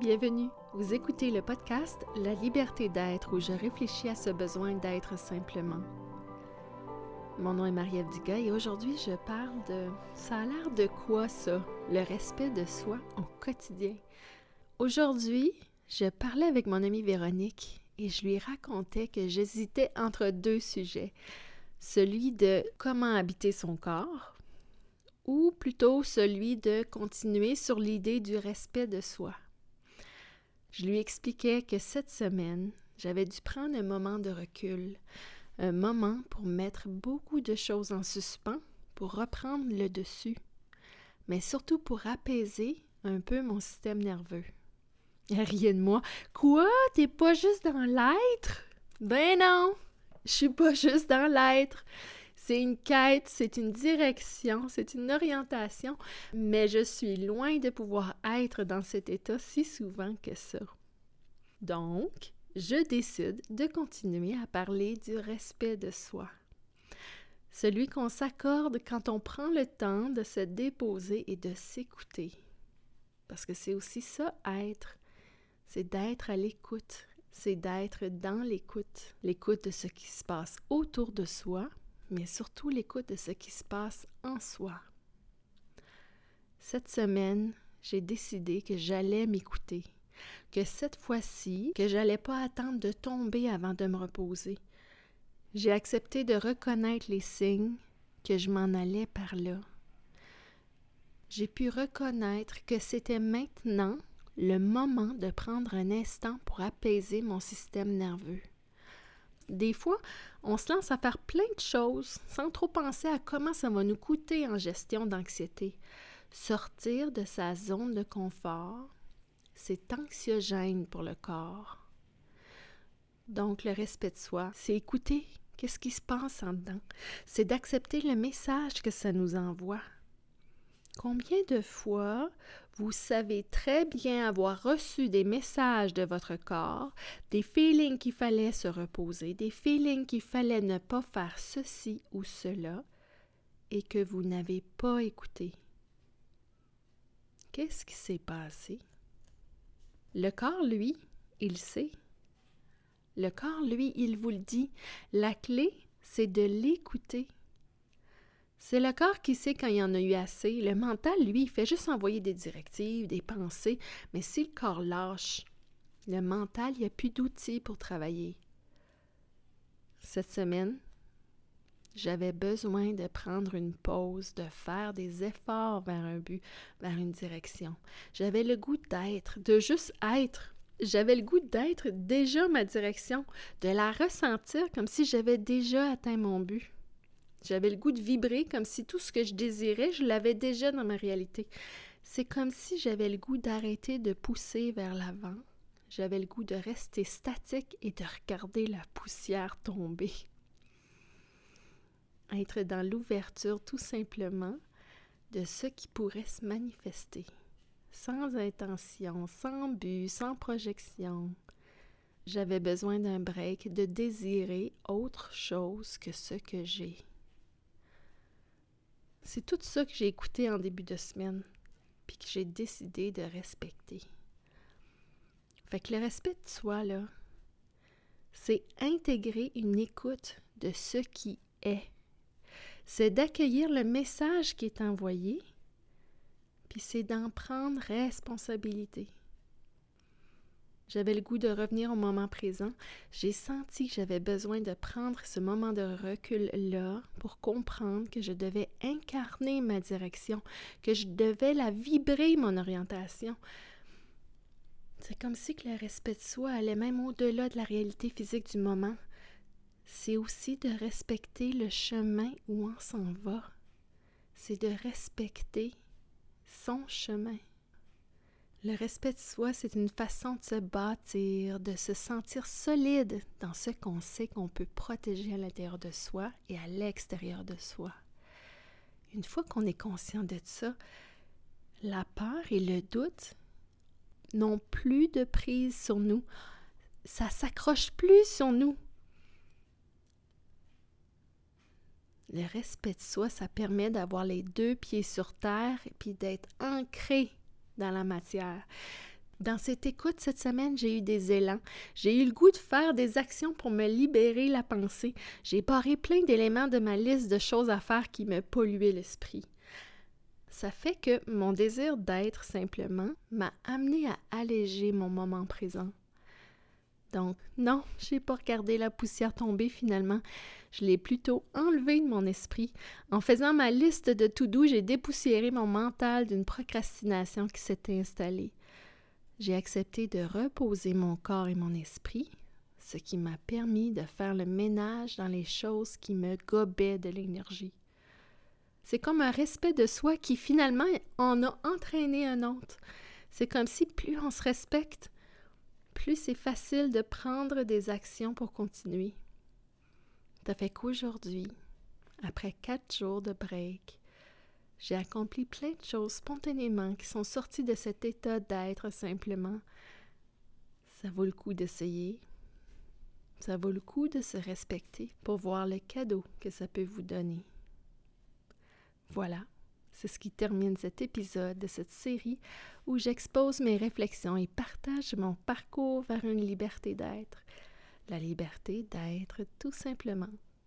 Bienvenue. Vous écoutez le podcast La liberté d'être où je réfléchis à ce besoin d'être simplement. Mon nom est Marie-Ève et aujourd'hui je parle de ça a l'air de quoi ça, le respect de soi au quotidien. Aujourd'hui, je parlais avec mon amie Véronique et je lui racontais que j'hésitais entre deux sujets. Celui de comment habiter son corps ou plutôt celui de continuer sur l'idée du respect de soi. Je lui expliquais que cette semaine, j'avais dû prendre un moment de recul, un moment pour mettre beaucoup de choses en suspens, pour reprendre le dessus, mais surtout pour apaiser un peu mon système nerveux. Rien de moi. Quoi? T'es pas juste dans l'être? Ben non! Je suis pas juste dans l'être. C'est une quête, c'est une direction, c'est une orientation, mais je suis loin de pouvoir être dans cet état si souvent que ça. Donc, je décide de continuer à parler du respect de soi. Celui qu'on s'accorde quand on prend le temps de se déposer et de s'écouter. Parce que c'est aussi ça, être. C'est d'être à l'écoute. C'est d'être dans l'écoute. L'écoute de ce qui se passe autour de soi, mais surtout l'écoute de ce qui se passe en soi. Cette semaine, j'ai décidé que j'allais m'écouter, que cette fois-ci, que j'allais pas attendre de tomber avant de me reposer. J'ai accepté de reconnaître les signes que je m'en allais par là. J'ai pu reconnaître que c'était maintenant le moment de prendre un instant pour apaiser mon système nerveux. Des fois, on se lance à faire plein de choses sans trop penser à comment ça va nous coûter en gestion d'anxiété. Sortir de sa zone de confort, c'est anxiogène pour le corps. Donc, le respect de soi, c'est écouter qu'est-ce qui se passe en dedans. C'est d'accepter le message que ça nous envoie. Combien de fois vous savez très bien avoir reçu des messages de votre corps, des feelings qu'il fallait se reposer, des feelings qu'il fallait ne pas faire ceci ou cela, et que vous n'avez pas écouté? Qu'est-ce qui s'est passé? Le corps, lui, il sait. Le corps, lui, il vous le dit. La clé, c'est de l'écouter. C'est le corps qui sait quand il y en a eu assez. Le mental, lui, il fait juste envoyer des directives, des pensées. Mais si le corps lâche, le mental, il n'y a plus d'outils pour travailler. Cette semaine, j'avais besoin de prendre une pause, de faire des efforts vers un but, vers une direction. J'avais le goût d'être, de juste être. J'avais le goût d'être déjà ma direction, de la ressentir comme si j'avais déjà atteint mon but. J'avais le goût de vibrer comme si tout ce que je désirais, je l'avais déjà dans ma réalité. C'est comme si j'avais le goût d'arrêter de pousser vers l'avant. J'avais le goût de rester statique et de regarder la poussière tomber. Être dans l'ouverture tout simplement de ce qui pourrait se manifester, sans intention, sans but, sans projection. J'avais besoin d'un break, de désirer autre chose que ce que j'ai. C'est tout ça que j'ai écouté en début de semaine, puis que j'ai décidé de respecter. Fait que le respect de soi, là, c'est intégrer une écoute de ce qui est. C'est d'accueillir le message qui est envoyé, puis c'est d'en prendre responsabilité. J'avais le goût de revenir au moment présent. J'ai senti que j'avais besoin de prendre ce moment de recul-là pour comprendre que je devais incarner ma direction, que je devais la vibrer, mon orientation. C'est comme si que le respect de soi allait même au-delà de la réalité physique du moment. C'est aussi de respecter le chemin où on s'en va. C'est de respecter son chemin. Le respect de soi, c'est une façon de se bâtir, de se sentir solide dans ce qu'on sait qu'on peut protéger à l'intérieur de soi et à l'extérieur de soi. Une fois qu'on est conscient de ça, la peur et le doute n'ont plus de prise sur nous. Ça s'accroche plus sur nous. Le respect de soi, ça permet d'avoir les deux pieds sur terre et puis d'être ancré dans la matière. Dans cette écoute cette semaine, j'ai eu des élans. J'ai eu le goût de faire des actions pour me libérer la pensée. J'ai barré plein d'éléments de ma liste de choses à faire qui me polluaient l'esprit. Ça fait que mon désir d'être simplement m'a amené à alléger mon moment présent. Donc, non, j'ai pas regardé la poussière tomber finalement. Je l'ai plutôt enlevée de mon esprit. En faisant ma liste de tout doux, j'ai dépoussiéré mon mental d'une procrastination qui s'était installée. J'ai accepté de reposer mon corps et mon esprit, ce qui m'a permis de faire le ménage dans les choses qui me gobaient de l'énergie. C'est comme un respect de soi qui finalement en a entraîné un autre. C'est comme si plus on se respecte, plus c'est facile de prendre des actions pour continuer. Ça fait qu'aujourd'hui, après quatre jours de break, j'ai accompli plein de choses spontanément qui sont sorties de cet état d'être simplement. Ça vaut le coup d'essayer. Ça vaut le coup de se respecter pour voir le cadeau que ça peut vous donner. Voilà, c'est ce qui termine cet épisode de cette série où j'expose mes réflexions et partage mon parcours vers une liberté d'être. La liberté d'être tout simplement.